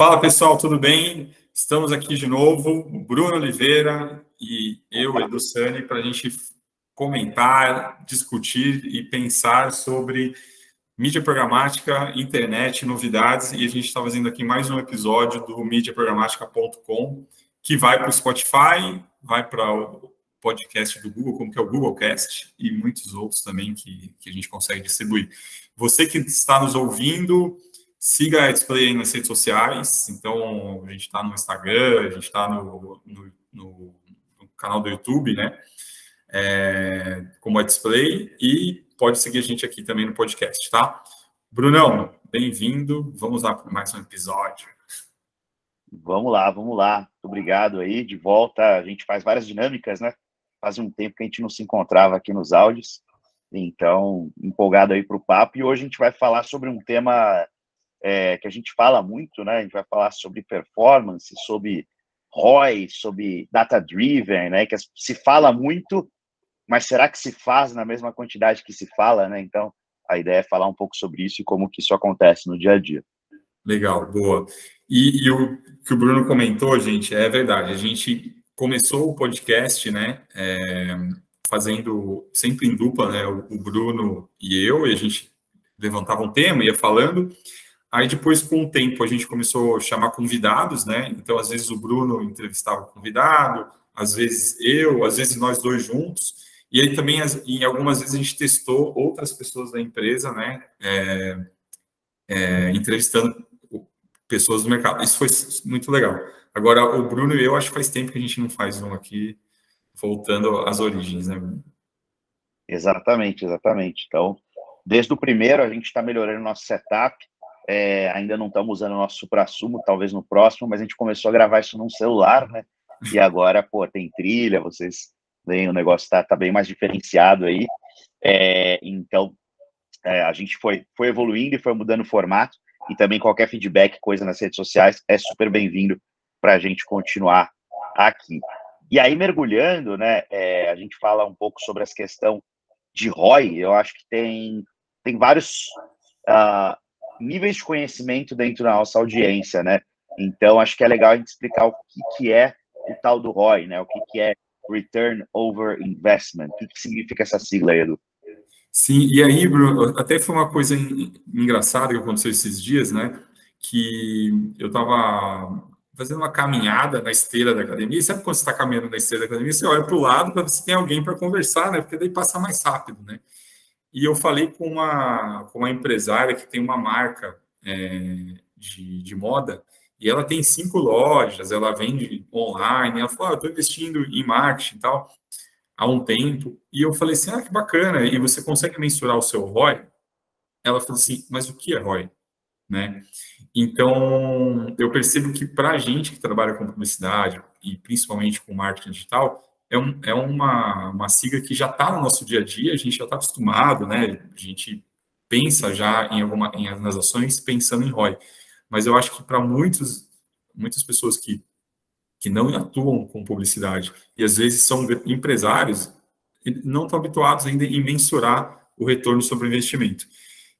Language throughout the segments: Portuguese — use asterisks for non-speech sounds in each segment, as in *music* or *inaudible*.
Fala pessoal, tudo bem? Estamos aqui de novo, Bruno Oliveira e eu, Edu Sani, para a gente comentar, discutir e pensar sobre mídia programática, internet, novidades. E a gente está fazendo aqui mais um episódio do mídiaprogramática.com, que vai para o Spotify, vai para o podcast do Google, como que é o Googlecast, e muitos outros também que, que a gente consegue distribuir. Você que está nos ouvindo, siga a Display nas redes sociais. Então, a gente está no Instagram, a gente está no, no, no, no, canal do YouTube, né? É, como a Display, e pode seguir a gente aqui também no podcast, tá? Brunão, bem-vindo. Vamos lá para mais um episódio. Vamos lá, vamos lá. Muito obrigado aí. De volta, a gente faz várias dinâmicas, né? Faz um tempo que a gente não se encontrava aqui nos áudios. Então, empolgado aí para o papo. E hoje a gente vai falar sobre um tema é, que a gente fala muito, né? A gente vai falar sobre performance, sobre ROI, sobre data-driven, né? Que se fala muito, mas será que se faz na mesma quantidade que se fala, né? Então, a ideia é falar um pouco sobre isso e como que isso acontece no dia a dia. Legal, boa. E, e o que o Bruno comentou, gente, é verdade. A gente começou o podcast, né? É, fazendo sempre em dupla, né? O, o Bruno e eu, e a gente levantava um tema, ia falando. Aí depois, com o tempo, a gente começou a chamar convidados, né? Então, às vezes o Bruno entrevistava o convidado, às vezes eu, às vezes nós dois juntos. E aí também, em algumas vezes, a gente testou outras pessoas da empresa, né? É, é, entrevistando pessoas do mercado. Isso foi muito legal. Agora, o Bruno e eu, acho que faz tempo que a gente não faz um aqui, voltando às origens, né? Exatamente, exatamente. Então, desde o primeiro, a gente está melhorando nosso setup. É, ainda não estamos usando o nosso supra-sumo, talvez no próximo, mas a gente começou a gravar isso num celular, né? E agora, pô, tem trilha, vocês veem, o negócio está tá bem mais diferenciado aí. É, então, é, a gente foi, foi evoluindo e foi mudando o formato. E também qualquer feedback, coisa nas redes sociais, é super bem-vindo para a gente continuar aqui. E aí, mergulhando, né, é, a gente fala um pouco sobre essa questão de ROI. Eu acho que tem, tem vários uh, níveis de conhecimento dentro da nossa audiência, né? Então, acho que é legal a gente explicar o que, que é o tal do ROI, né? O que, que é Return Over Investment. O que, que significa essa sigla, Edu? Sim, e aí, Bruno, até foi uma coisa engraçada que aconteceu esses dias, né? Que eu estava fazendo uma caminhada na esteira da academia. E sabe quando você está caminhando na esteira da academia, você olha para o lado para ver se tem alguém para conversar, né? Porque daí passa mais rápido, né? E eu falei com uma, com uma empresária que tem uma marca é, de, de moda e ela tem cinco lojas, ela vende online. Ela falou: ah, estou investindo em marketing e tal há um tempo. E eu falei assim: ah, que bacana. E você consegue mensurar o seu ROI? Ela falou assim: mas o que é ROI? Né? Então, eu percebo que para a gente que trabalha com publicidade e principalmente com marketing digital, é, um, é uma, uma sigla que já está no nosso dia a dia, a gente já está acostumado, né? A gente pensa já em, alguma, em nas ações pensando em ROI. Mas eu acho que para muitos, muitas pessoas que, que não atuam com publicidade e às vezes são empresários, não estão habituados ainda em mensurar o retorno sobre o investimento.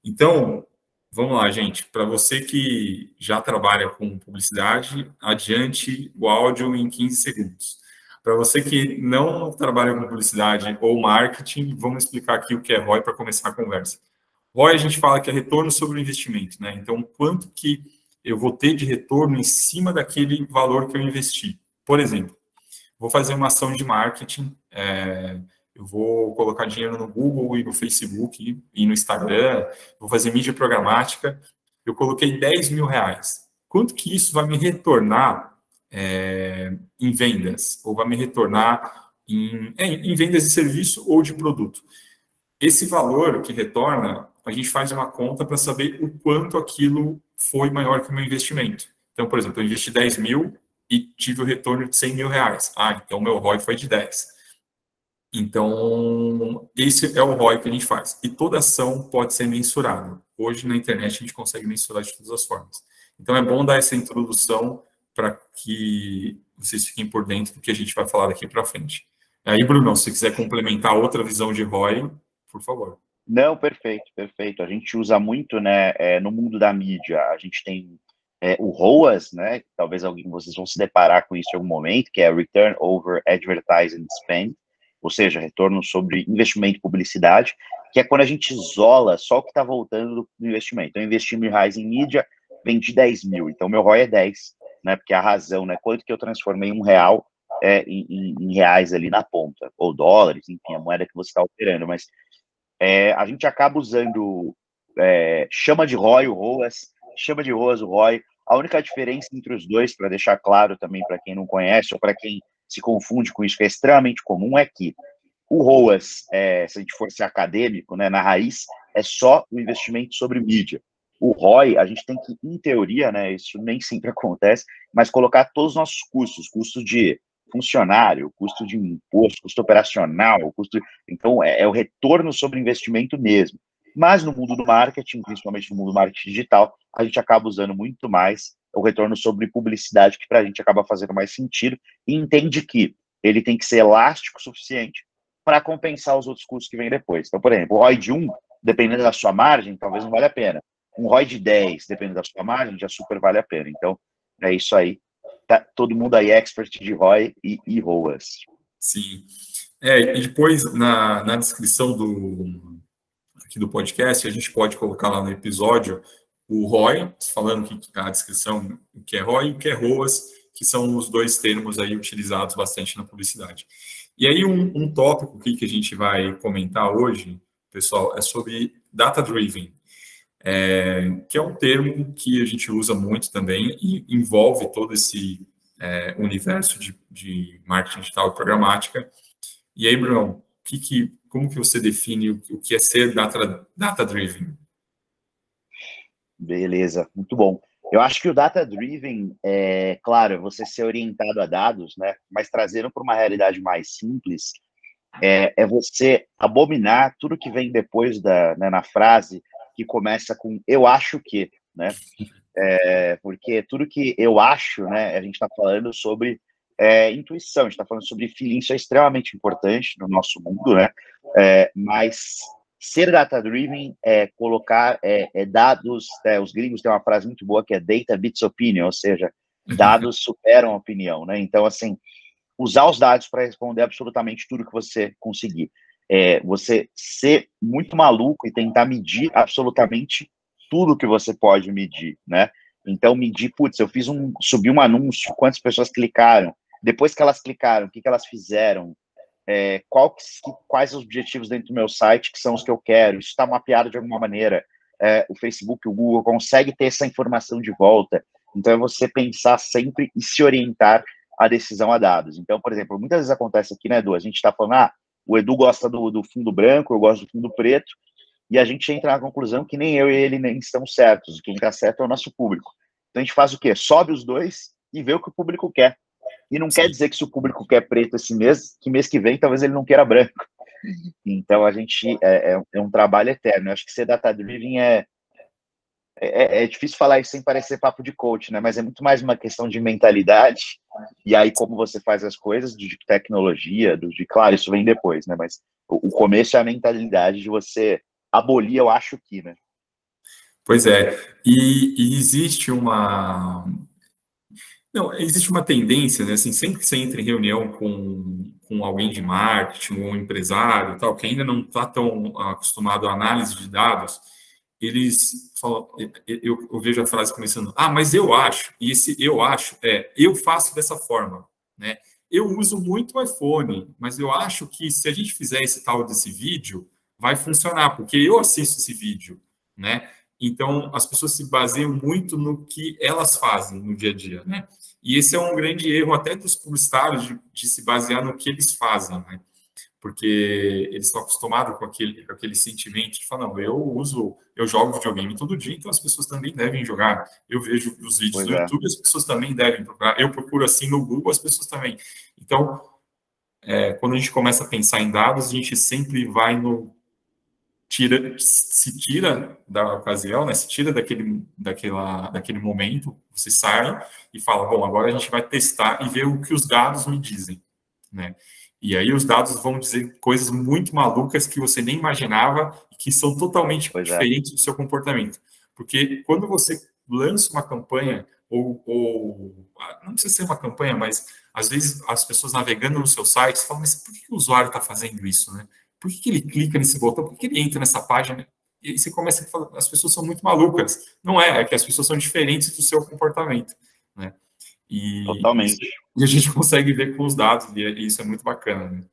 Então, vamos lá, gente. Para você que já trabalha com publicidade, adiante o áudio em 15 segundos. Para você que não trabalha com publicidade ou marketing, vamos explicar aqui o que é ROI para começar a conversa. ROI a gente fala que é retorno sobre o investimento, né? Então, quanto que eu vou ter de retorno em cima daquele valor que eu investi. Por exemplo, vou fazer uma ação de marketing, é, eu vou colocar dinheiro no Google e no Facebook e no Instagram, vou fazer mídia programática, eu coloquei 10 mil reais. Quanto que isso vai me retornar é, em vendas, ou vai me retornar em, é, em vendas de serviço ou de produto. Esse valor que retorna, a gente faz uma conta para saber o quanto aquilo foi maior que o meu investimento. Então, por exemplo, eu investi 10 mil e tive o retorno de 100 mil reais. Ah, então meu ROI foi de 10. Então, esse é o ROI que a gente faz. E toda ação pode ser mensurada. Hoje, na internet, a gente consegue mensurar de todas as formas. Então, é bom dar essa introdução para que vocês fiquem por dentro do que a gente vai falar daqui para frente. Aí, Bruno, se quiser complementar outra visão de ROI, por favor. Não, perfeito, perfeito. A gente usa muito, né, é, no mundo da mídia, a gente tem é, o ROAS, né? Talvez alguém vocês vão se deparar com isso em algum momento, que é Return Over Advertising Spend, ou seja, retorno sobre investimento e publicidade, que é quando a gente isola só o que está voltando do investimento. Então, eu investi mil reais em mídia, vendi 10 mil, então meu ROI é 10, né? Porque a razão, né? Quanto que eu transformei um real é, em, em, reais ali na ponta, ou dólares, enfim, a moeda que você está operando, mas é, a gente acaba usando, é, chama de ROI o ROAS, chama de ROAS o ROI, a única diferença entre os dois, para deixar claro também para quem não conhece, ou para quem se confunde com isso, que é extremamente comum, é que o ROAS, é, se a gente for ser acadêmico, né, na raiz, é só o investimento sobre mídia. O ROI, a gente tem que, em teoria, né, isso nem sempre *laughs* acontece, mas colocar todos os nossos custos, custo de funcionário, custo de imposto, custo operacional, custo. Então, é, é, o retorno sobre investimento mesmo. Mas no mundo do marketing, principalmente no mundo do marketing digital, a gente acaba usando muito mais o retorno sobre publicidade, que para a gente acaba fazendo mais sentido, e entende que ele tem que ser elástico o suficiente para compensar os outros custos que vêm depois. Então, por exemplo, o ROI de 1, dependendo da sua margem, talvez não valha a pena. Um ROI de 10, dependendo da sua margem, já super vale a pena. Então, é isso aí tá todo mundo aí expert de ROI e, e ROAS. Sim. É, e depois, na, na descrição do, aqui do podcast, a gente pode colocar lá no episódio o ROI, falando que a descrição o que é ROI e o que é ROAS, que são os dois termos aí utilizados bastante na publicidade. E aí um, um tópico que a gente vai comentar hoje, pessoal, é sobre data driven é, que é um termo que a gente usa muito também e envolve todo esse é, universo de, de, marketing digital e programática. E aí, Bruno, que, que, como que você define o, o que é ser data, data? Beleza, muito bom. Eu acho que o data driven é, claro, você ser orientado a dados, né? Mas trazendo para uma realidade mais simples, é, é, você abominar tudo que vem depois da né, na frase que começa com eu acho que, né? É, porque tudo que eu acho, né? A gente está falando sobre é, intuição, a gente está falando sobre feeling, isso é extremamente importante no nosso mundo, né? É, mas ser data-driven é colocar é, é dados, é, os gringos têm uma frase muito boa que é data beats opinion, ou seja, dados *laughs* superam a opinião, né? Então, assim, usar os dados para responder absolutamente tudo que você conseguir é, você ser muito maluco e tentar medir absolutamente tudo que você pode medir, né? Então, medir, putz, eu fiz um, subi um anúncio, quantas pessoas clicaram, depois que elas clicaram, o que, que elas fizeram, é, qual, quais os objetivos dentro do meu site que são os que eu quero, isso está mapeado de alguma maneira, é, o Facebook, o Google consegue ter essa informação de volta, então é você pensar sempre e se orientar a decisão a dados. Então, por exemplo, muitas vezes acontece aqui, né, Edu, a gente está falando, ah, o Edu gosta do, do fundo branco, eu gosto do fundo preto, e a gente entra na conclusão que nem eu e ele nem estão certos. Quem está certo é o nosso público. Então a gente faz o quê? Sobe os dois e vê o que o público quer. E não Sim. quer dizer que se o público quer preto esse mês, que mês que vem talvez ele não queira branco. Então a gente é, é, é um trabalho eterno. Eu acho que ser data driven é, é, é, difícil falar isso sem parecer papo de coach, né? Mas é muito mais uma questão de mentalidade. E aí, como você faz as coisas, de tecnologia, do, de claro, isso vem depois, né? Mas o, o começo é a mentalidade de você abolir, eu acho que, né? Pois é. E, e existe uma. Não, existe uma tendência, né? Assim, sempre que você entra em reunião com, com alguém de marketing, ou um empresário, tal, que ainda não está tão acostumado à análise de dados, eles falam, eu, eu, vejo a frase começando, ah, mas eu acho, e esse eu acho é, eu faço dessa forma, né? Eu uso muito o iPhone, mas eu acho que se a gente fizer esse tal desse vídeo, vai funcionar, porque eu assisto esse vídeo, né? Então, as pessoas se baseiam muito no que elas fazem no dia a dia, né? E esse é um grande erro até dos publicitários de, de se basear no que eles fazem, né? Porque eles estão acostumados com aquele, com aquele sentimento de falar, não, eu uso, eu jogo videogame todo dia, então as pessoas também devem jogar. Eu vejo os vídeos pois do é. YouTube, as pessoas também devem procurar. Eu procuro assim no Google, as pessoas também. Então, é, quando a gente começa a pensar em dados, a gente sempre vai no tira, se tira da ocasião, né? Se tira daquele, daquela, daquele momento, você sai e fala, bom, agora a gente vai testar e ver o que os dados me dizem, né? E aí os dados vão dizer coisas muito malucas que você nem imaginava e que são totalmente pois é. diferentes é. do seu comportamento. Porque quando você lança uma campanha, ou, ou, não precisa ser uma campanha, mas às vezes as pessoas navegando no seu site falam, mas por que o usuário está fazendo isso, né? Por que, ele clica nesse botão? Por que, que ele entra nessa página? E aí você começa a falar, as pessoas são muito malucas. Não é, é que as pessoas são diferentes do seu comportamento, né? E, Totalmente. E a gente *laughs* consegue ver com os dados, e isso é muito bacana, né?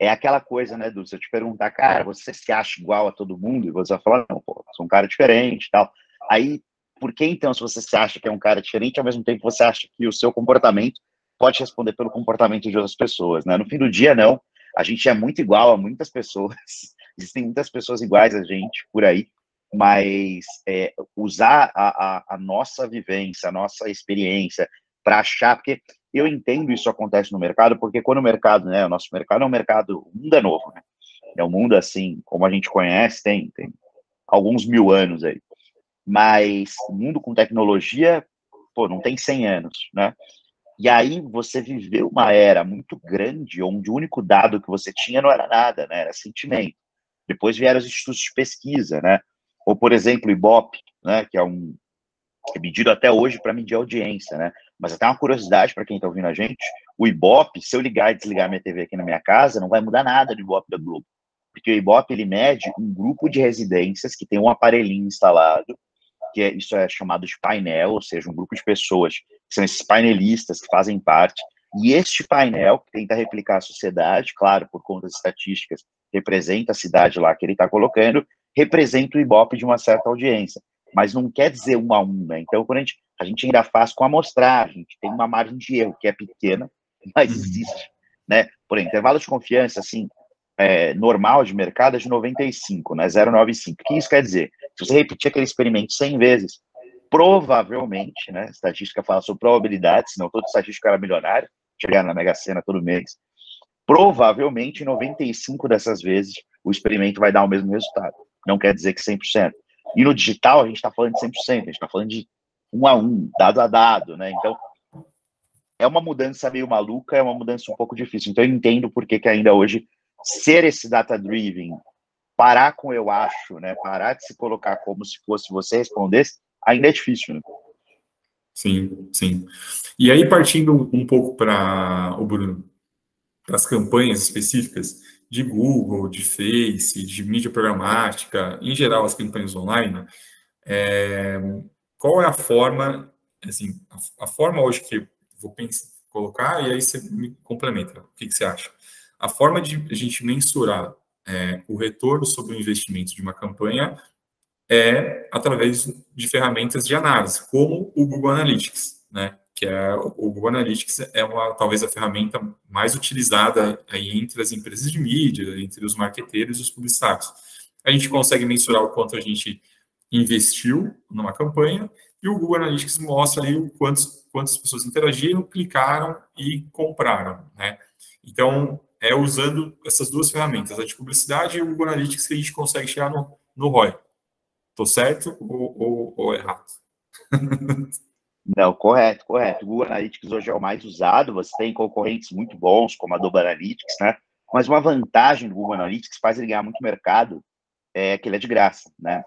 É aquela coisa, né, Du? Se eu te perguntar, cara, você se acha igual a todo mundo? E você vai falar, não, pô, sou um cara diferente e tal. Aí, por que então, se você se acha que é um cara diferente, ao mesmo tempo você acha que o seu comportamento pode responder pelo comportamento de outras pessoas, né? No fim do dia, não. A gente é muito igual a muitas pessoas. *laughs* Existem muitas pessoas iguais a gente por aí, mas é, usar a, a, a, nossa vivência, a nossa experiência para achar, porque eu entendo isso acontece no mercado, porque quando o mercado, né, o nosso mercado é um mercado, o mundo é novo, né? É um mundo assim, como a gente conhece, tem, tem alguns mil anos aí. Mas o mundo com tecnologia, pô, não tem 100 anos, né? E aí você viveu uma era muito grande, onde o único dado que você tinha não era nada, né? Era sentimento. Depois vieram os institutos de pesquisa, né? Ou, por exemplo, o Ibope, né? Que é um é medido até hoje para medir audiência, né? Mas até uma curiosidade para quem está ouvindo a gente, o Ibope, se eu ligar e desligar minha TV aqui na minha casa, não vai mudar nada do Ibope da Globo. Porque o Ibope, ele mede um grupo de residências que tem um aparelhinho instalado, que é, isso é chamado de painel, ou seja, um grupo de pessoas, que são esses painelistas que fazem parte, e este painel, que tenta replicar a sociedade, claro, por conta das estatísticas, representa a cidade lá que ele está colocando, representa o Ibope de uma certa audiência mas não quer dizer um a um, né? Então, quando a gente, a gente ainda faz com amostragem, que tem uma margem de erro que é pequena, mas uhum. existe, né? Por intervalo de confiança, assim, é, normal de mercado é de 95, né? 0,95. O que isso quer dizer? Se você repetir aquele experimento 100 vezes, provavelmente, né? Estatística fala sobre probabilidade, senão todo estatístico era milionário, chegar na Mega Sena todo mês. Provavelmente, 95 dessas vezes, o experimento vai dar o mesmo resultado. Não quer dizer que 100%. E no digital, a gente está falando de 100%, a gente está falando de um a um, dado a dado, né? Então, é uma mudança meio maluca, é uma mudança um pouco difícil. Então, eu entendo por que, que ainda hoje ser esse data-driven, parar com eu acho, né? Parar de se colocar como se fosse você respondesse, ainda é difícil, né? Sim, sim. E aí, partindo um pouco para o Bruno, para as campanhas específicas, de Google, de Face, de mídia programática, em geral as campanhas online, é, qual é a forma, assim, a, a, forma hoje que vou pensar, colocar e aí você me complementa, o que, que você acha? A forma de a gente mensurar é, o retorno sobre o investimento de uma campanha é através de ferramentas de análise, como o Google Analytics, né? Que é o Google Analytics é uma talvez a ferramenta mais utilizada aí entre as empresas de mídia, entre os marqueteiros e os publicitários. A gente consegue mensurar o quanto a gente investiu numa campanha e o Google Analytics mostra aí o quantos, quantas pessoas interagiram, clicaram e compraram, né? Então, é usando essas duas ferramentas, a de publicidade e o Google Analytics, que a gente consegue chegar no, no ROI. Estou certo ou, ou, ou errado? *laughs* Não, correto, correto. O Google Analytics hoje é o mais usado, você tem concorrentes muito bons, como a Adobe Analytics, né? Mas uma vantagem do Google Analytics faz ele ganhar muito mercado é que ele é de graça, né?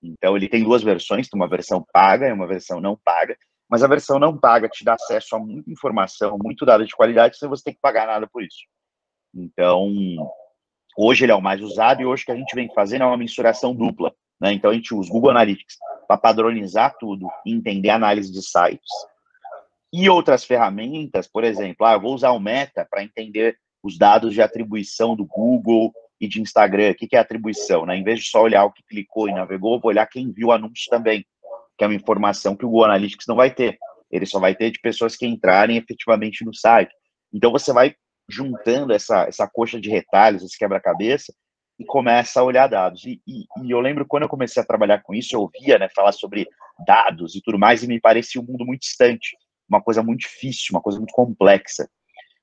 Então ele tem duas versões, tem uma versão paga e uma versão não paga, mas a versão não paga te dá acesso a muita informação, muito dado de qualidade, sem você ter que pagar nada por isso. Então, hoje ele é o mais usado e hoje que a gente vem fazendo é uma mensuração dupla. Né? Então, a gente usa o Google Analytics para padronizar tudo entender análise de sites. E outras ferramentas, por exemplo, ah, eu vou usar o Meta para entender os dados de atribuição do Google e de Instagram. O que é atribuição? Né? Em vez de só olhar o que clicou e navegou, vou olhar quem viu o anúncio também, que é uma informação que o Google Analytics não vai ter. Ele só vai ter de pessoas que entrarem efetivamente no site. Então, você vai juntando essa, essa coxa de retalhos, esse quebra-cabeça, e começa a olhar dados. E, e, e, eu lembro quando eu comecei a trabalhar com isso, eu ouvia né, falar sobre dados e tudo mais, e me parecia um mundo muito distante, uma coisa muito difícil, uma coisa muito complexa.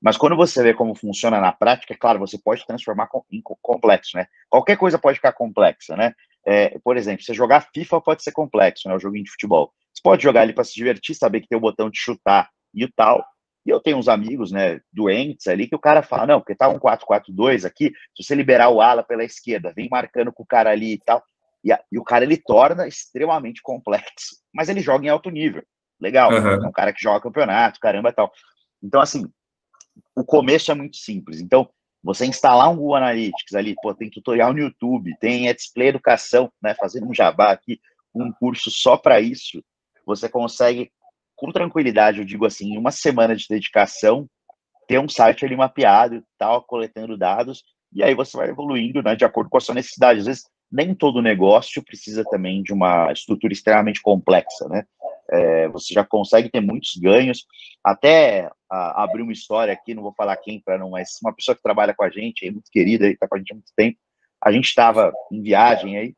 Mas quando você vê como funciona na prática, é claro, você pode transformar em complexo, né? Qualquer coisa pode ficar complexa, né? É, por exemplo, você jogar FIFA pode ser complexo, né? O joguinho de futebol. Você pode jogar ali para se divertir, saber que tem o botão de chutar e o tal, e eu tenho uns amigos, né, doentes ali, que o cara fala, não, porque tá um 4-4-2 aqui, se você liberar o ala pela esquerda, vem marcando com o cara ali e tal. E, a, e, o cara ele torna extremamente complexo, mas ele joga em alto nível. Legal, uhum. é um cara que joga campeonato, caramba tal. Então, assim, o começo é muito simples. Então, você instalar um Google Analytics ali, pô, tem tutorial no YouTube, tem Display Educação, né, fazendo um jabá aqui, um curso só para isso, você consegue, com tranquilidade, eu digo assim, em uma semana de dedicação, ter um site ali mapeado e tal, coletando dados, e aí você vai evoluindo, né, de acordo com a sua necessidade. Às vezes, nem todo negócio precisa também de uma estrutura extremamente complexa, né? É, você já consegue ter muitos ganhos. Até a, abrir uma história aqui, não vou falar quem para não, mas uma pessoa que trabalha com a gente, aí, muito querida, está com a gente há muito tempo. A gente estava em viagem aí,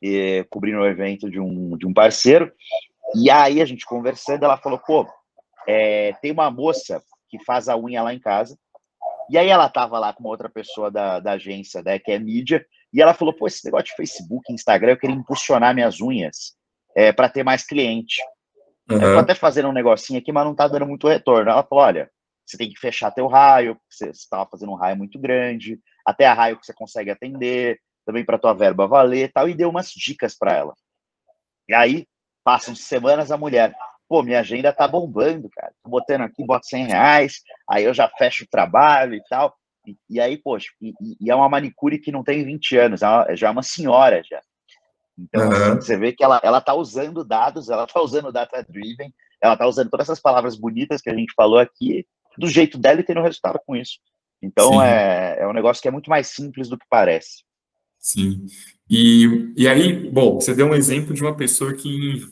e, cobrindo o evento de um, de um parceiro, e aí a gente conversando, ela falou: pô, é, tem uma moça que faz a unha lá em casa, e aí ela estava lá com uma outra pessoa da, da agência, né, que é mídia, e ela falou: pô, esse negócio de Facebook, Instagram, eu queria impulsionar minhas unhas é, para ter mais cliente. Uhum. Eu tô até fazendo um negocinho aqui, mas não tá dando muito retorno. Ela falou: olha, você tem que fechar teu raio, você estava fazendo um raio muito grande, até a raio que você consegue atender, também para tua verba valer tal, e deu umas dicas para ela. E aí, passam semanas a mulher, pô, minha agenda tá bombando, cara. Tô botando aqui, boto 100 reais, aí eu já fecho o trabalho e tal. E, e aí, poxa, e, e, é uma manicure que não tem 20 anos, é já é uma senhora já. Então, uhum. você vê que ela, ela tá usando dados, ela tá usando data-driven, ela tá usando todas essas palavras bonitas que a gente falou aqui, do jeito dela e tendo resultado com isso. Então, é, é um negócio que é muito mais simples do que parece. Sim. E, e aí, bom, você deu um exemplo de uma pessoa que,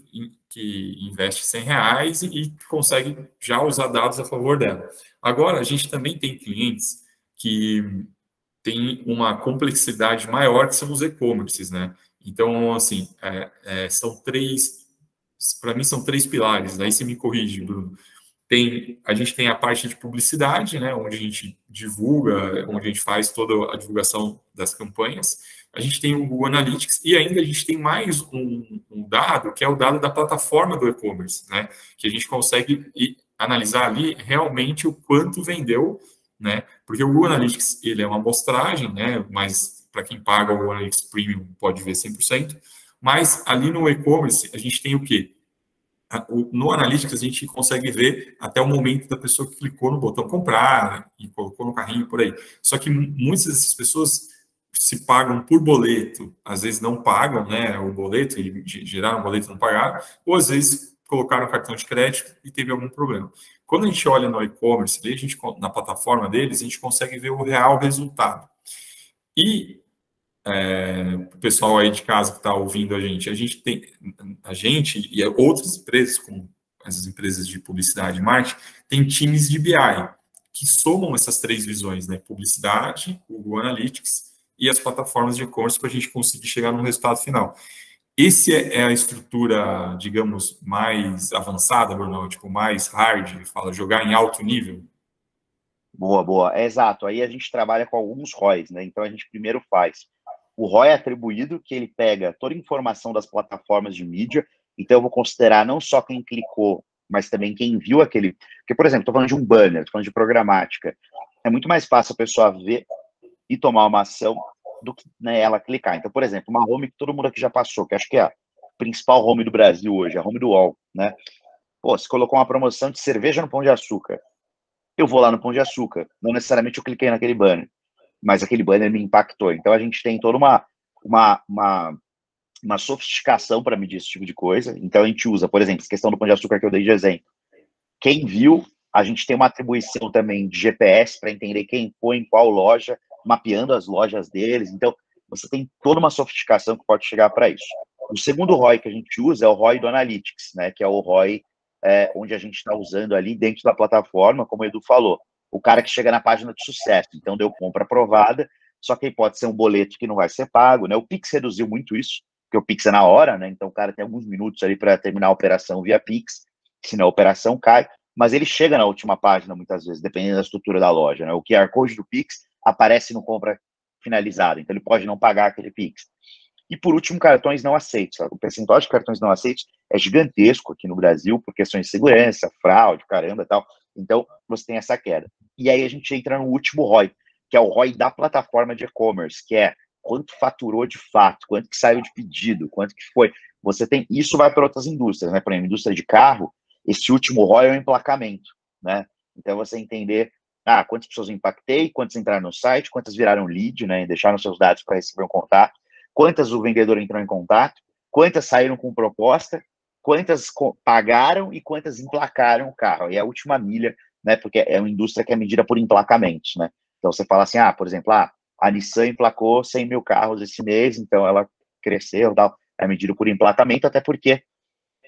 que investe 100 reais e, e consegue já usar dados a favor dela. Agora, a gente também tem clientes que têm uma complexidade maior, que são os e-commerces, né? Então, assim, é, é, são três, para mim são três pilares, aí você me corrige, Bruno. Tem, a gente tem a parte de publicidade, né, onde a gente divulga, onde a gente faz toda a divulgação das campanhas. A gente tem o Google Analytics e ainda a gente tem mais um, um dado, que é o dado da plataforma do e-commerce, né, que a gente consegue analisar ali realmente o quanto vendeu, né, porque o Google Analytics ele é uma amostragem, né, mas para quem paga o Analytics Premium pode ver 100%, mas ali no e-commerce a gente tem o quê? No Analytics a gente consegue ver até o momento da pessoa que clicou no botão comprar e colocou no carrinho por aí. Só que muitas dessas pessoas se pagam por boleto, às vezes não pagam né, o boleto e geraram um boleto e não pagaram, ou às vezes colocaram cartão de crédito e teve algum problema. Quando a gente olha no e-commerce, na plataforma deles, a gente consegue ver o real resultado. E é, o pessoal aí de casa que está ouvindo a gente, a gente tem, a gente e outras empresas, como as empresas de publicidade e marketing, tem times de BI que somam essas três visões, né? Publicidade, Google Analytics e as plataformas de e-commerce para a gente conseguir chegar no resultado final. Esse é, é a estrutura, digamos, mais avançada, Bruno, tipo, mais hard, fala, jogar em alto nível? Boa, boa. É exato. Aí a gente trabalha com alguns ROIs, né? Então a gente primeiro faz o ROI atribuído, que ele pega toda a informação das plataformas de mídia, então eu vou considerar não só quem clicou, mas também quem viu aquele. Porque, por exemplo, estou falando de um banner, estou falando de programática. É muito mais fácil a pessoa ver e tomar uma ação do que né, ela clicar. Então, por exemplo, uma home que todo mundo aqui já passou, que acho que é a principal home do Brasil hoje, a home do UOL, né? Pô, você colocou uma promoção de cerveja no Pão de Açúcar eu vou lá no Pão de Açúcar. Não necessariamente eu cliquei naquele banner, mas aquele banner me impactou. Então a gente tem toda uma, uma, uma, uma sofisticação para medir esse tipo de coisa. Então a gente usa, por exemplo, a questão do Pão de Açúcar que eu dei de exemplo. Quem viu, a gente tem uma atribuição também de GPS para entender quem foi em qual loja, mapeando as lojas deles. Então, você tem toda uma sofisticação que pode chegar para isso. O segundo ROI que a gente usa é o ROI do Analytics, né, que é o ROI é, onde a gente está usando ali dentro da plataforma, como o Edu falou, o cara que chega na página de sucesso, então deu compra aprovada, só que aí pode ser um boleto que não vai ser pago, né? O Pix reduziu muito isso, porque o Pix é na hora, né? Então o cara tem alguns minutos ali para terminar a operação via Pix, senão a operação cai, mas ele chega na última página muitas vezes, dependendo da estrutura da loja, né? O QR Code do Pix aparece no compra finalizada, então ele pode não pagar aquele Pix. E por último, cartões não aceitos. O percentual de cartões não aceitos é gigantesco aqui no Brasil por questões de segurança, fraude, caramba tal. Então, você tem essa queda. E aí a gente entra no último ROI, que é o ROI da plataforma de e-commerce, que é quanto faturou de fato, quanto que saiu de pedido, quanto que foi. Você tem isso vai para outras indústrias, né? Por exemplo, indústria de carro, esse último ROI é o emplacamento, né? Então você entender ah, quantas pessoas impactei, quantas entraram no site, quantas viraram lead, né? Deixaram seus dados para receber um contato, quantas o vendedor entrou em contato, quantas saíram com proposta, quantas pagaram e quantas emplacaram o carro. E a última milha, né? Porque é uma indústria que é medida por emplacamentos, né? Então você fala assim, ah, por exemplo, ah, a Nissan emplacou 100 mil carros esse mês, então ela cresceu, tal. É medido por emplacamento, até porque,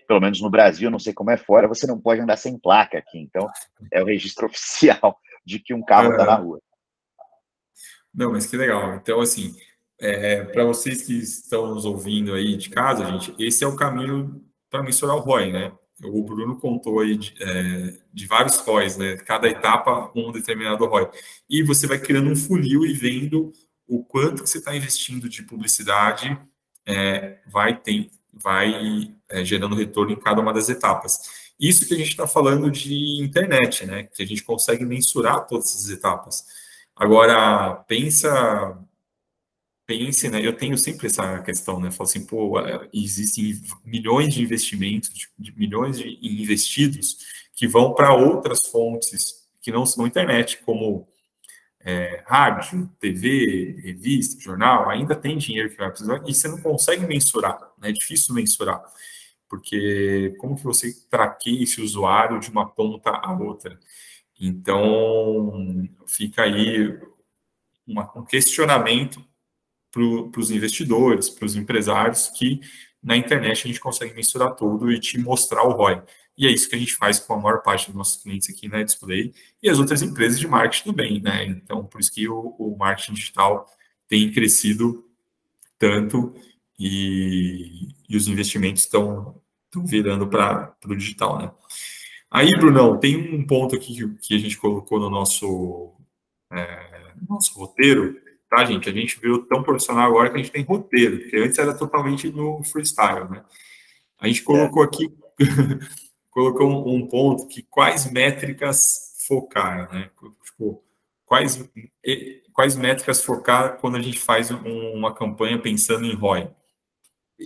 pelo menos no Brasil, não sei como é fora, você não pode andar sem placa aqui. Então é o registro *laughs* oficial de que um carro está na rua. Não, mas que legal. Então, assim, é, para vocês que estão nos ouvindo aí de casa, gente, esse é o caminho para mensurar o ROI, né? O Bruno contou aí de, é, de vários ROIs, né? Cada etapa um determinado ROI. E você vai criando um funil e vendo o quanto que você está investindo de publicidade é, vai, ter, vai é, gerando retorno em cada uma das etapas. Isso que a gente está falando de internet, né? Que a gente consegue mensurar todas essas etapas. Agora, pensa pense, né? Eu tenho sempre essa questão, né? Falo assim, pô, existem milhões de investimentos, de milhões de investidos que vão para outras fontes que não são internet, como é, rádio, TV, revista, jornal, ainda tem dinheiro que vai precisar e você não consegue mensurar, né? É difícil mensurar, porque como que você traqueia esse usuário de uma ponta a outra? Então, fica aí uma, um questionamento para os investidores, para os empresários, que na internet a gente consegue mensurar tudo e te mostrar o ROI. E é isso que a gente faz com a maior parte dos nossos clientes aqui na Display e as outras empresas de marketing também, né? Então, por isso que o, o marketing digital tem crescido tanto e, e os investimentos estão virando para o digital, né? Aí, Brunão, tem um ponto aqui que, que a gente colocou no nosso, é, nosso roteiro, tá, gente? A gente viu tão profissional agora que a gente tem roteiro, porque antes era totalmente no freestyle, né? A gente colocou aqui, *laughs* colocou um, um, ponto que quais métricas focar, né? Tipo, quais, quais métricas focar quando a gente faz um, uma campanha pensando em ROI?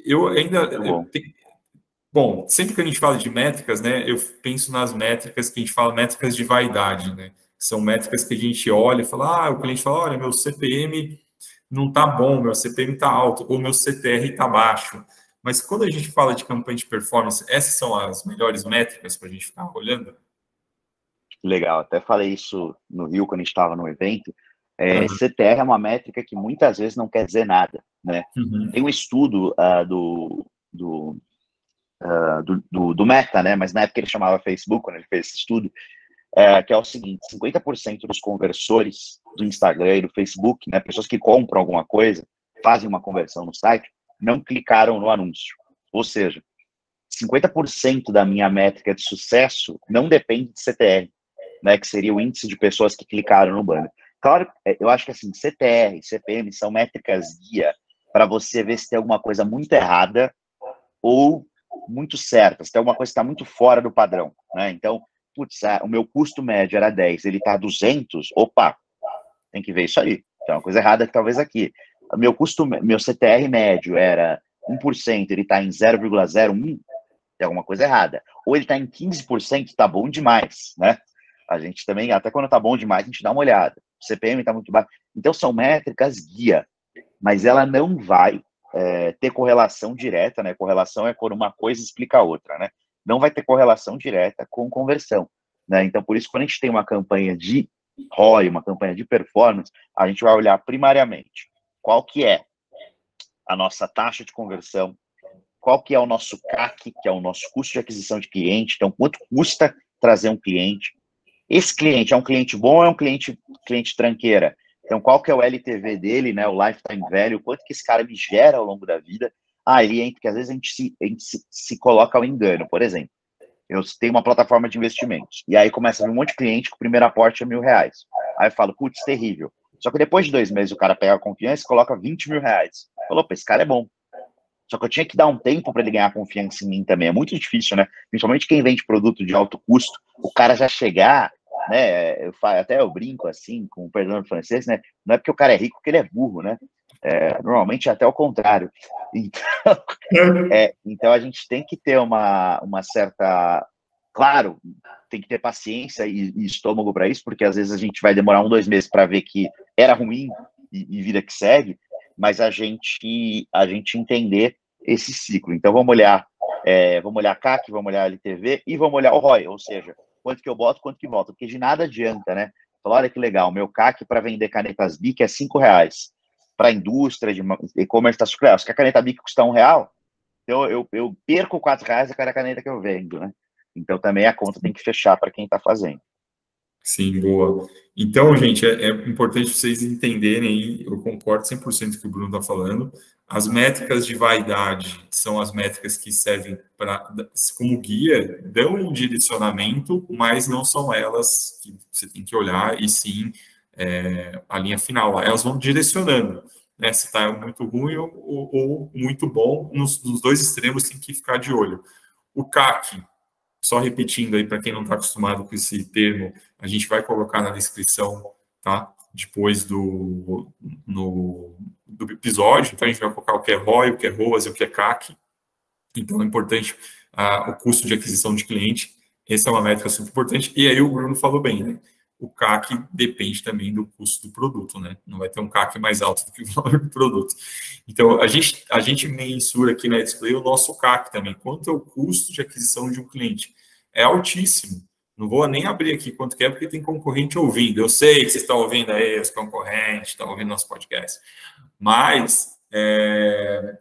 Eu ainda... Eu bom, sempre que a gente fala de métricas, né, eu penso nas métricas que a gente fala métricas de vaidade, né? São métricas que a gente olha e fala, ah, o cliente fala, olha, meu CPM não está bom, meu CPM está alto, ou meu CTR está baixo. Mas quando a gente fala de campanha de performance, essas são as melhores métricas para a gente ficar olhando? Legal, até falei isso no Rio quando a gente estava no evento. É, uhum. CTR é uma métrica que muitas vezes não quer dizer nada, né? Uhum. Tem um estudo uh, do, do, uh, do, do, do, Meta, né? Mas na época ele chamava Facebook, quando ele fez esse estudo, é, que é o seguinte: 50% dos conversores do Instagram e do Facebook, né, pessoas que compram alguma coisa, fazem uma conversão no site, não clicaram no anúncio. Ou seja, 50% da minha métrica de sucesso não depende de CTR, né, que seria o índice de pessoas que clicaram no banner. Claro, é, eu acho que assim, CTR, CPM são métricas guia para você ver se tem alguma coisa muito errada ou muito certa, se tem alguma coisa que está muito fora do padrão, né? Então, putz, ah, o meu custo médio era 10, ele está 200, opa, tem que ver isso aí. Tem uma coisa errada que talvez aqui. Meu custo, meu CTR médio era 1%, ele está em 0,01, tem alguma coisa errada. Ou ele está em 15%, está bom demais, né? A gente também, até quando está bom demais, a gente dá uma olhada. O CPM está muito baixo. Então, são métricas guia, mas ela não vai é, ter correlação direta, né? Correlação é quando uma coisa explica a outra, né? não vai ter correlação direta com conversão. Né? Então, por isso, quando a gente tem uma campanha de ROI, uma campanha de performance, a gente vai olhar primariamente qual que é a nossa taxa de conversão, qual que é o nosso CAC, que é o nosso custo de aquisição de cliente, então quanto custa trazer um cliente. Esse cliente é um cliente bom ou é um cliente, cliente tranqueira? Então, qual que é o LTV dele, né, o lifetime value, quanto que esse cara me gera ao longo da vida, ah, ele entra, porque às vezes a gente, se, a gente se, se coloca ao engano. Por exemplo, eu tenho uma plataforma de investimentos, e aí começa a vir um monte de cliente que o primeiro aporte é mil reais. Aí eu falo, putz, terrível. Só que depois de dois meses o cara pega a confiança e coloca 20 mil reais. Falou, opa, esse cara é bom. Só que eu tinha que dar um tempo para ele ganhar confiança em mim também. É muito difícil, né? Principalmente quem vende produto de alto custo, o cara já chegar, né? Eu, até eu brinco assim, com o perdão francês, né? Não é porque o cara é rico que ele é burro, né? É, normalmente é até o contrário. *laughs* Então, é, então a gente tem que ter uma, uma certa. Claro, tem que ter paciência e, e estômago para isso, porque às vezes a gente vai demorar um, dois meses para ver que era ruim e, e vida que segue, mas a gente, a gente entender esse ciclo. Então vamos olhar, é, vamos olhar CAC, vamos olhar LTV e vamos olhar o ROI, ou seja, quanto que eu boto, quanto que volta, porque de nada adianta, né? olha que legal, meu CAC para vender canetas BIC é cinco reais. Para a indústria de e-commerce está super. Se a caneta BIC custa um real, eu, eu, eu perco quatro reais a cada caneta que eu vendo, né? Então também a conta tem que fechar para quem está fazendo. Sim, boa. Então, gente, é, é importante vocês entenderem, eu concordo 100% com o que o Bruno está falando, as métricas de vaidade são as métricas que servem para como guia, dão um direcionamento, mas não são elas que você tem que olhar, e sim é, a linha final. Elas vão direcionando, né? Se está muito ruim ou, ou, muito bom, nos, nos dois extremos tem que ficar de olho. O CAC, só repetindo aí para quem não está acostumado com esse termo, a gente vai colocar na descrição, tá? Depois do, no, do episódio, então a gente vai colocar o que é ROI, o que é ROAS e o que é CAC. Então é importante uh, o custo de aquisição de cliente, essa é uma métrica super importante. E aí o Bruno falou bem, né? O CAC depende também do custo do produto, né? Não vai ter um CAC mais alto do que o *laughs* valor do produto. Então, a gente, a gente mensura aqui na Display o nosso CAC também. Quanto é o custo de aquisição de um cliente? É altíssimo. Não vou nem abrir aqui quanto que é, porque tem concorrente ouvindo. Eu sei que vocês estão ouvindo aí, os concorrentes, estão ouvindo nosso podcast. Mas é,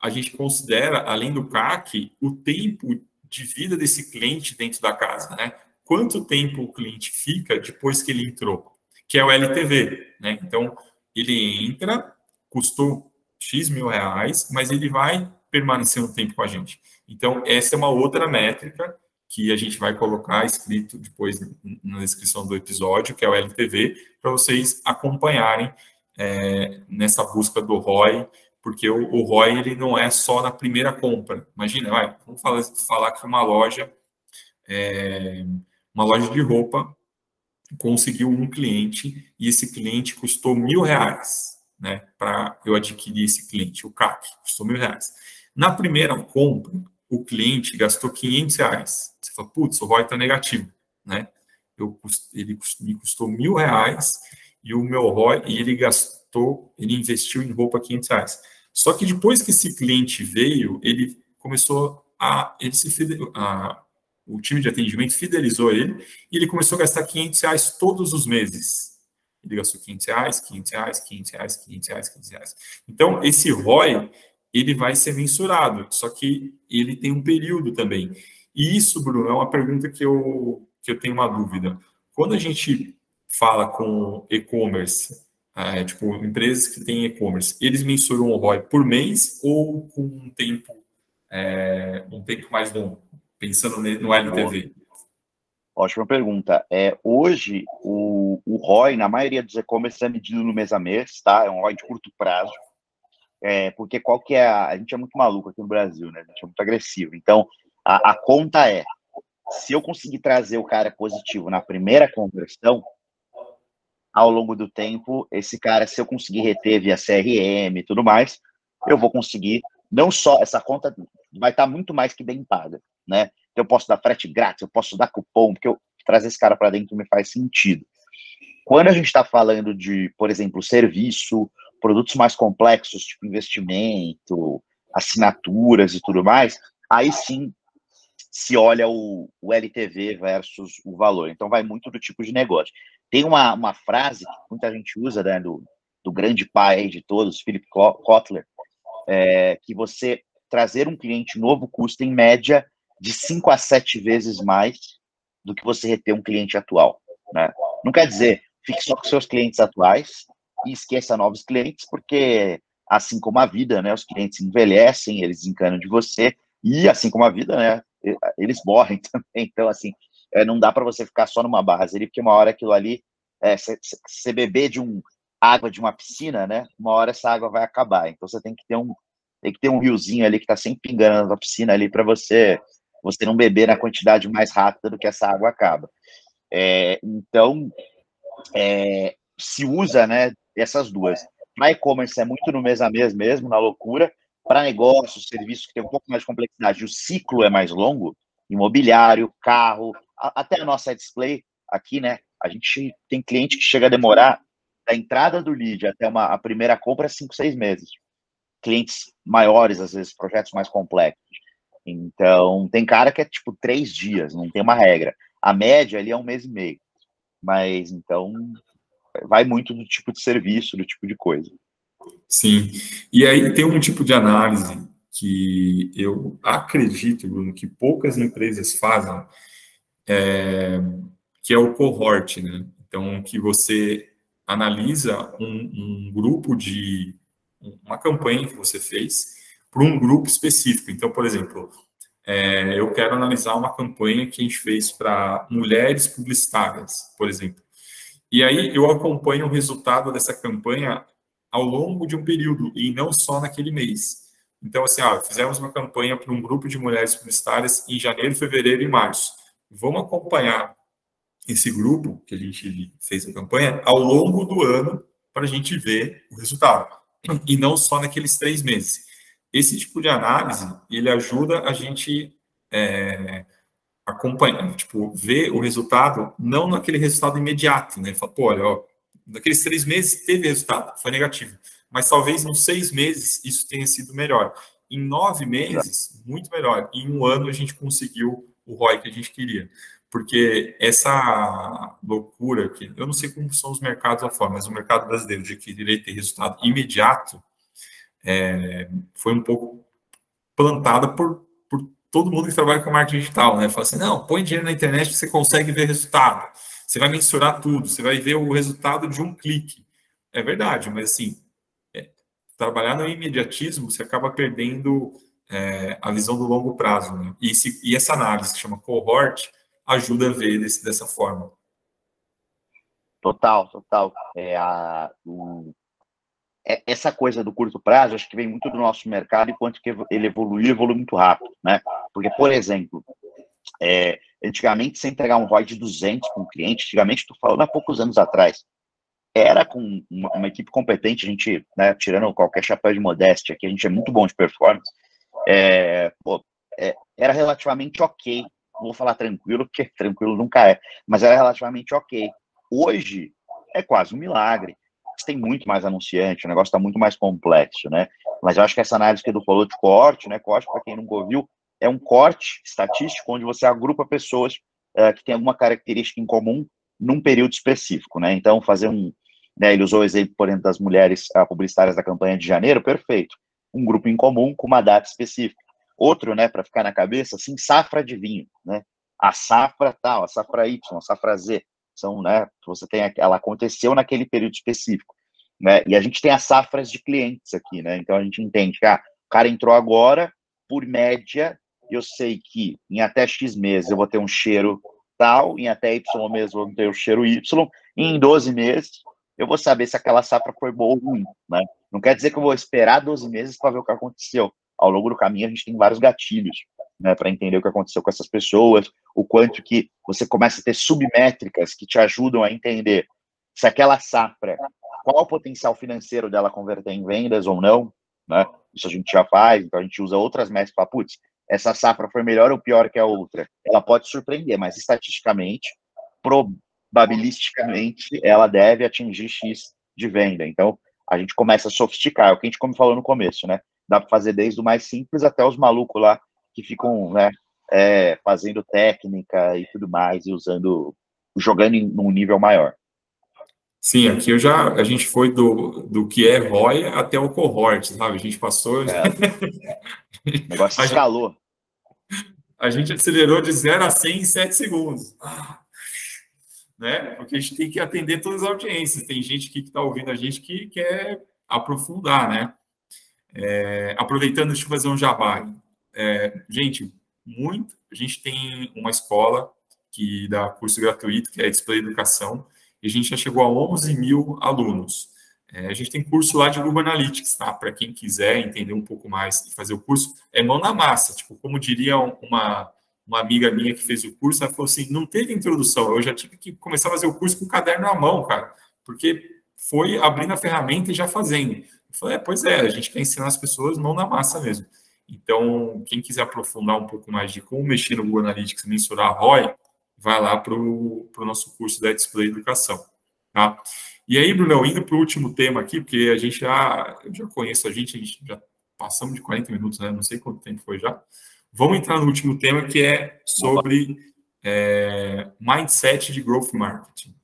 a gente considera, além do CAC, o tempo de vida desse cliente dentro da casa, né? Quanto tempo o cliente fica depois que ele entrou, que é o LTV, né? Então, ele entra, custou X mil reais, mas ele vai permanecer um tempo com a gente. Então, essa é uma outra métrica que a gente vai colocar escrito depois na descrição do episódio, que é o LTV, para vocês acompanharem é, nessa busca do ROI, porque o, o, ROI ele não é só na primeira compra. Imagina, vai, vamos falar, falar que uma loja, é, uma loja de roupa conseguiu um cliente e esse cliente custou mil reais, né, para eu adquirir esse cliente, o CAC, custou mil reais. Na primeira compra, o cliente gastou 500 reais. Você fala, putz, o ROI está negativo, né? Eu, ele me custou mil reais e o meu ROI, e ele gastou, ele investiu em roupa 500 reais. Só que depois que esse cliente veio, ele começou a, ele se a, o time de atendimento fidelizou ele e ele começou a gastar 500 reais todos os meses. Ele gastou 500 reais, 500 reais, 500 reais, 500 reais, 500 reais. Então, esse ROI, ele vai ser mensurado, só que ele tem um período também. E isso, Bruno, é uma pergunta que eu, que eu tenho uma dúvida. Quando a gente fala com e-commerce, é, tipo, empresas que têm e-commerce, eles mensuram o ROI por mês ou com um tempo, é, um tempo mais longo, pensando no LTV? Ótima pergunta. É, hoje, o, o ROI, na maioria dos e-commerce, é medido no mês a mês, tá? É um ROI de curto prazo é, porque qual que é a, a gente é muito maluco aqui no Brasil, né? A gente é muito agressivo. Então, a, a conta é, se eu conseguir trazer o cara positivo na primeira conversão, ao longo do tempo, esse cara, se eu conseguir reter via CRM e tudo mais, eu vou conseguir, não só, essa conta vai estar muito mais que bem paga, né? Eu posso dar frete grátis, eu posso dar cupom, porque eu, trazer esse cara para dentro me faz sentido. Quando a gente está falando de, por exemplo, serviço produtos mais complexos, tipo investimento, assinaturas e tudo mais, aí sim se olha o, o LTV versus o valor. Então, vai muito do tipo de negócio. Tem uma, uma frase que muita gente usa, né, do, do grande pai de todos, Philip Kotler, é, que você trazer um cliente novo custa, em média, de 5 a 7 vezes mais do que você reter um cliente atual. Né? Não quer dizer, fique só com seus clientes atuais, e esqueça novos clientes, porque assim como a vida, né, os clientes envelhecem, eles encanam de você, e assim como a vida, né, eles morrem *laughs* também. Então, assim, é, não dá para você ficar só numa base ali, porque uma hora aquilo ali, você é, beber de um água de uma piscina, né, uma hora essa água vai acabar. Então, você tem que ter um tem que ter um riozinho ali que está sempre pingando na piscina ali para você você não beber na quantidade mais rápida do que essa água acaba. É, então, é, se usa, né, essas duas. Para e-commerce é muito no mês a mês mesmo, na loucura. Para negócios, serviços que tem um pouco mais de complexidade, o ciclo é mais longo, imobiliário, carro, a, até a nossa display aqui, né? A gente tem cliente que chega a demorar da entrada do lead até uma, a primeira compra cinco, seis meses. Clientes maiores, às vezes, projetos mais complexos. Então, tem cara que é tipo três dias, não tem uma regra. A média ali é um mês e meio. Mas então vai muito do tipo de serviço, do tipo de coisa. Sim. E aí tem um tipo de análise que eu acredito, Bruno, que poucas empresas fazem, é, que é o cohort, né? Então, que você analisa um, um grupo de uma campanha que você fez para um grupo específico. Então, por exemplo, é, eu quero analisar uma campanha que a gente fez para mulheres publicitárias, por exemplo. E aí eu acompanho o resultado dessa campanha ao longo de um período e não só naquele mês. Então, assim, ah, fizemos uma campanha para um grupo de mulheres publicitárias em janeiro, fevereiro e março. Vamos acompanhar esse grupo que a gente fez a campanha ao longo do ano para a gente ver o resultado e não só naqueles três meses. Esse tipo de análise ele ajuda a gente é, acompanhar, tipo, ver o resultado, não naquele resultado imediato, né? Fala, pô, olha, ó, naqueles três meses teve resultado, foi negativo. Mas talvez nos seis meses isso tenha sido melhor. Em nove meses, muito melhor. Em um ano a gente conseguiu o ROI que a gente queria. Porque essa loucura que eu não sei como são os mercados lá fora, mas o mercado brasileiro de querer ter resultado imediato é, foi um pouco plantada por todo mundo que trabalha com marketing digital, né? Fala assim, não, põe dinheiro na internet você consegue ver resultado. Você vai mensurar tudo, você vai ver o resultado de um clique. É verdade, mas assim, é, trabalhar no imediatismo, você acaba perdendo é, a visão do longo prazo, né? E, e, essa análise que chama cohort ajuda a ver desse, dessa forma. Total, total. É a, essa coisa do curto prazo, acho que vem muito do nosso mercado e quanto que ele evoluiu, evolui muito rápido, né? Porque, por exemplo, é, antigamente, sem entregar um ROI de 200 com um cliente, antigamente, estou falando há poucos anos atrás, era com uma, uma, equipe competente, a gente, né, tirando qualquer chapéu de modéstia, que a gente é muito bom de performance, é, pô, é, era relativamente ok. Não vou falar tranquilo, porque *laughs* tranquilo nunca é, mas era relativamente ok. Hoje, é quase um milagre tem muito mais anunciante, o negócio está muito mais complexo, né? Mas eu acho que essa análise que o Edu falou de corte, né? Corte, para quem nunca ouviu, é um corte estatístico onde você agrupa pessoas uh, que têm alguma característica em comum num período específico, né? Então, fazer um. Né, ele usou o exemplo, por exemplo, das mulheres uh, publicitárias da campanha de janeiro, perfeito. Um grupo em comum com uma data específica. Outro, né, para ficar na cabeça, assim, safra de vinho, né? A safra tal, a safra Y, a safra Z são, né, você tem, ela aconteceu naquele período específico, né, e a gente tem as safras de clientes aqui, né, então a gente entende que, ah, o cara entrou agora, por média, eu sei que em até X meses eu vou ter um cheiro tal, em até Y meses eu vou ter o um cheiro Y, e em 12 meses eu vou saber se aquela safra foi boa ou ruim, né, não quer dizer que eu vou esperar 12 meses para ver o que aconteceu, ao longo do caminho a gente tem vários gatilhos, né, para entender o que aconteceu com essas pessoas, o quanto que você começa a ter submétricas que te ajudam a entender se aquela safra, qual o potencial financeiro dela converter em vendas ou não, né? Isso a gente já faz, então a gente usa outras métricas para, putz, essa safra foi melhor ou pior que a outra. Ela pode surpreender, mas estatisticamente, probabilisticamente, ela deve atingir X de venda. Então, a gente começa a sofisticar, é o que a gente como falou no começo, né? Dá para fazer desde o mais simples até os malucos lá que ficam né, é, fazendo técnica e tudo mais, e usando, jogando em um nível maior. Sim, aqui eu já, a gente foi do, do que é ROI até o cohort, sabe? A gente passou... É. *laughs* o negócio escalou. A gente acelerou de 0 a 100 em 7 segundos. Né? Porque a gente tem que atender todas as audiências. Tem gente que está ouvindo a gente que quer aprofundar, né? É, aproveitando, deixa eu fazer um jabá. É, gente, muito. A gente tem uma escola que dá curso gratuito, que é a Display Educação, e a gente já chegou a 11 mil alunos. É, a gente tem curso lá de Google Analytics, tá? Para quem quiser entender um pouco mais e fazer o curso, é mão na massa. Tipo, como diria uma, uma amiga minha que fez o curso, ela falou assim: não teve introdução, eu já tive que começar a fazer o curso com o caderno na mão, cara, porque foi abrindo a ferramenta e já fazendo. Eu falei, é, pois é, a gente quer ensinar as pessoas mão na massa mesmo. Então, quem quiser aprofundar um pouco mais de como mexer no Google Analytics e mensurar ROI, vai lá para o nosso curso da Display Educação. Tá? E aí, Bruno, indo para o último tema aqui, porque a gente já, eu já conheço a gente, a gente já passamos de 40 minutos, né? Não sei quanto tempo foi já. Vamos entrar no último tema, que é sobre é, mindset de growth marketing.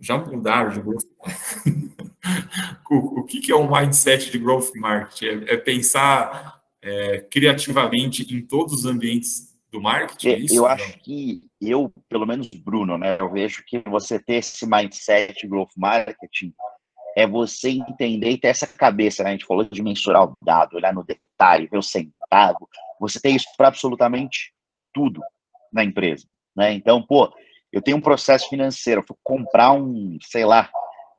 Já mudaram de growth *laughs* o, o que, que é um mindset de growth marketing? É, é pensar é, criativamente em todos os ambientes do marketing? É, é isso, eu acho que eu, pelo menos Bruno, né, eu vejo que você ter esse mindset growth marketing é você entender e ter essa cabeça, né? A gente falou de mensurar o dado, olhar no detalhe, ver o centavo. Você tem isso para absolutamente tudo na empresa, né? Então, pô, eu tenho um processo financeiro, eu fui comprar um, sei lá,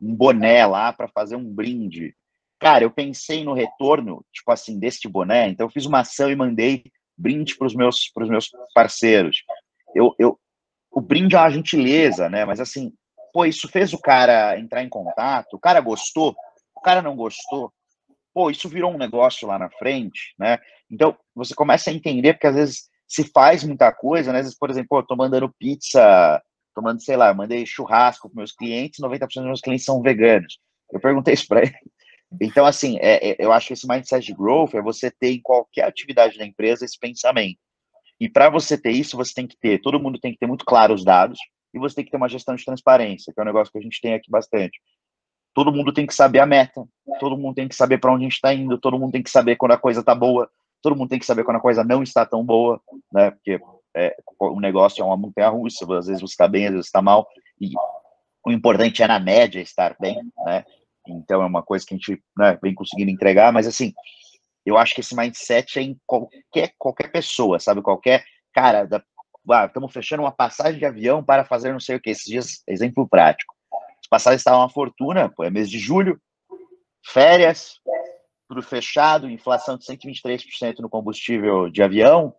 um boné lá para fazer um brinde. Cara, eu pensei no retorno, tipo assim, deste boné, então eu fiz uma ação e mandei brinde para os meus, meus parceiros. Eu, eu, o brinde é uma gentileza, né? Mas assim, pô, isso fez o cara entrar em contato, o cara gostou, o cara não gostou. Pô, isso virou um negócio lá na frente, né? Então, você começa a entender, porque às vezes se faz muita coisa, né? Às vezes, por exemplo, eu tô mandando pizza, tomando, sei lá, mandei churrasco para meus clientes, 90% dos meus clientes são veganos. Eu perguntei isso para ele. Então, assim, é, é, eu acho que esse mindset de growth é você ter em qualquer atividade da empresa esse pensamento. E para você ter isso, você tem que ter, todo mundo tem que ter muito claro os dados e você tem que ter uma gestão de transparência, que é um negócio que a gente tem aqui bastante. Todo mundo tem que saber a meta, todo mundo tem que saber para onde a gente está indo, todo mundo tem que saber quando a coisa está boa, todo mundo tem que saber quando a coisa não está tão boa, né? Porque é, o negócio é uma montanha russa, às vezes você está bem, às vezes está mal, e o importante é na média estar bem, né? Então é uma coisa que a gente né, vem conseguindo entregar, mas assim, eu acho que esse mindset é em qualquer, qualquer pessoa, sabe? Qualquer cara, da, ah, estamos fechando uma passagem de avião para fazer não sei o que. Esses dias, exemplo prático. As passagens estavam uma fortuna, pô, é mês de julho, férias, tudo fechado, inflação de 123% no combustível de avião,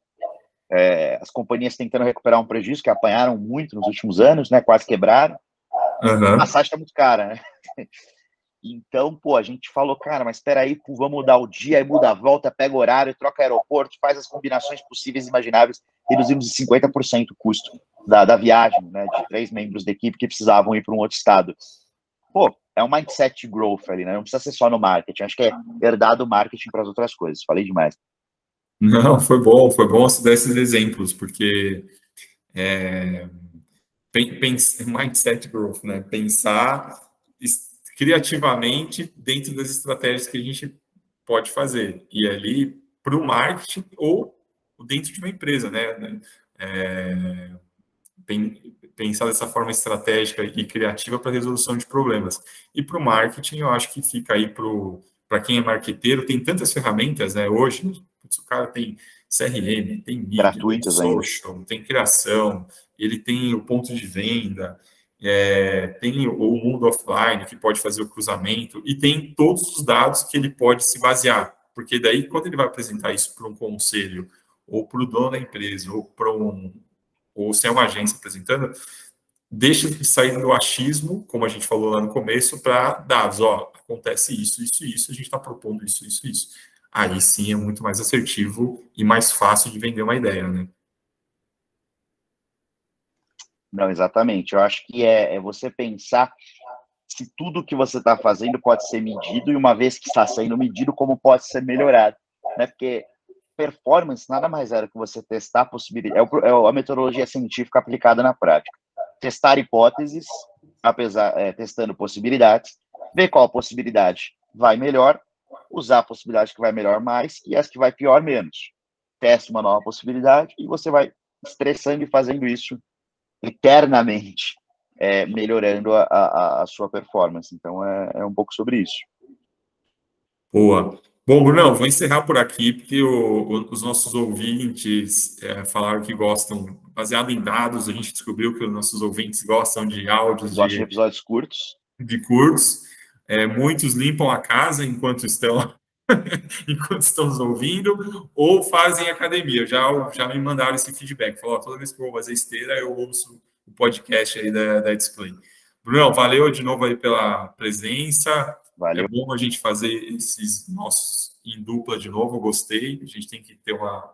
é, as companhias tentando recuperar um prejuízo que apanharam muito nos últimos anos, né? Quase quebraram. Uhum. A passagem está muito cara, né? Então, pô, a gente falou, cara, mas espera aí, vamos mudar o dia, aí muda a volta, pega horário, troca aeroporto, faz as combinações possíveis e imagináveis, reduzimos de 50% o custo da, da viagem, né, de três membros da equipe que precisavam ir para um outro estado. Pô, é um mindset growth ali, né? Não precisa ser só no marketing, acho que é herdar do marketing para as outras coisas. Falei demais. Não, foi bom, foi bom você dar esses exemplos, porque é, mindset growth, né? Pensar criativamente dentro das estratégias que a gente pode fazer. E ali para o marketing ou dentro de uma empresa, né? É, pensar dessa forma estratégica e criativa para resolução de problemas. E para o marketing, eu acho que fica aí para quem é marqueteiro, tem tantas ferramentas, né? Hoje, o cara tem CRM, tem mídia, tem social, ainda. tem criação, ele tem o ponto de venda, é, tem o mundo offline que pode fazer o cruzamento e tem todos os dados que ele pode se basear, porque daí quando ele vai apresentar isso para um conselho ou para o dono da empresa ou para um ou se é uma agência apresentando, deixa de sair do achismo, como a gente falou lá no começo, para dados. Ó, acontece isso, isso, isso, a gente está propondo isso, isso, isso. Aí sim é muito mais assertivo e mais fácil de vender uma ideia, né? Não, exatamente. Eu acho que é, é você pensar se tudo que você está fazendo pode ser medido e uma vez que está sendo medido, como pode ser melhorado. Né? Porque performance nada mais era que você testar possibilidades. É, é a metodologia científica aplicada na prática. Testar hipóteses, apesar é, testando possibilidades, ver qual possibilidade vai melhor, usar a possibilidade que vai melhor mais e as que vai pior menos. Teste uma nova possibilidade e você vai estressando e fazendo isso eternamente é, melhorando a, a, a, sua performance. Então, é, é, um pouco sobre isso. Boa. Bom, Brunão, vou encerrar por aqui, porque o, o, os nossos ouvintes é, falaram que gostam, baseado em dados, a gente descobriu que os nossos ouvintes gostam de áudios. Gostam de, de episódios curtos. De curtos. É, muitos limpam a casa enquanto estão *laughs* enquanto estamos ouvindo, ou fazem academia. Já, já me mandaram esse feedback. Falou, toda vez que eu vou fazer esteira, eu ouço o podcast aí da, da Display. Bruno, valeu de novo aí pela presença. Valeu. É bom a gente fazer esses nossos em dupla de novo, eu gostei. A gente tem que ter uma.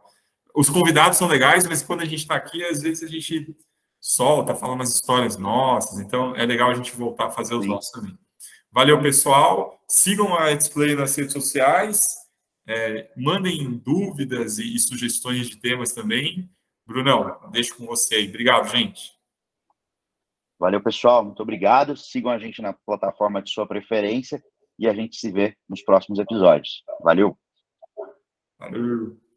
Os convidados são legais, mas quando a gente está aqui, às vezes a gente solta, fala umas histórias nossas, então é legal a gente voltar a fazer os Sim. nossos também. Valeu, pessoal. Sigam a Display nas redes sociais. É, mandem dúvidas e, e, sugestões de temas também. Brunão, deixo com você aí. Obrigado, gente. Valeu, pessoal. Muito obrigado. Sigam a gente na plataforma de sua preferência e a gente se vê nos próximos episódios. Valeu. Valeu.